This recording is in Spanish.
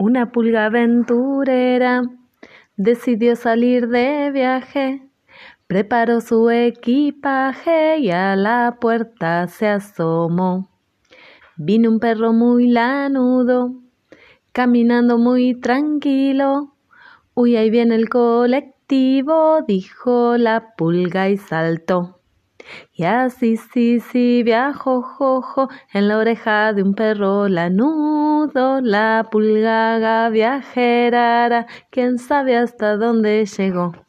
Una pulga aventurera decidió salir de viaje, preparó su equipaje y a la puerta se asomó. Vino un perro muy lanudo, caminando muy tranquilo. Uy, ahí viene el colectivo, dijo la pulga y saltó. Y así, sí, sí, viajó, jojo, en la oreja de un perro lanudo, la pulgaga viajera, quién sabe hasta dónde llegó.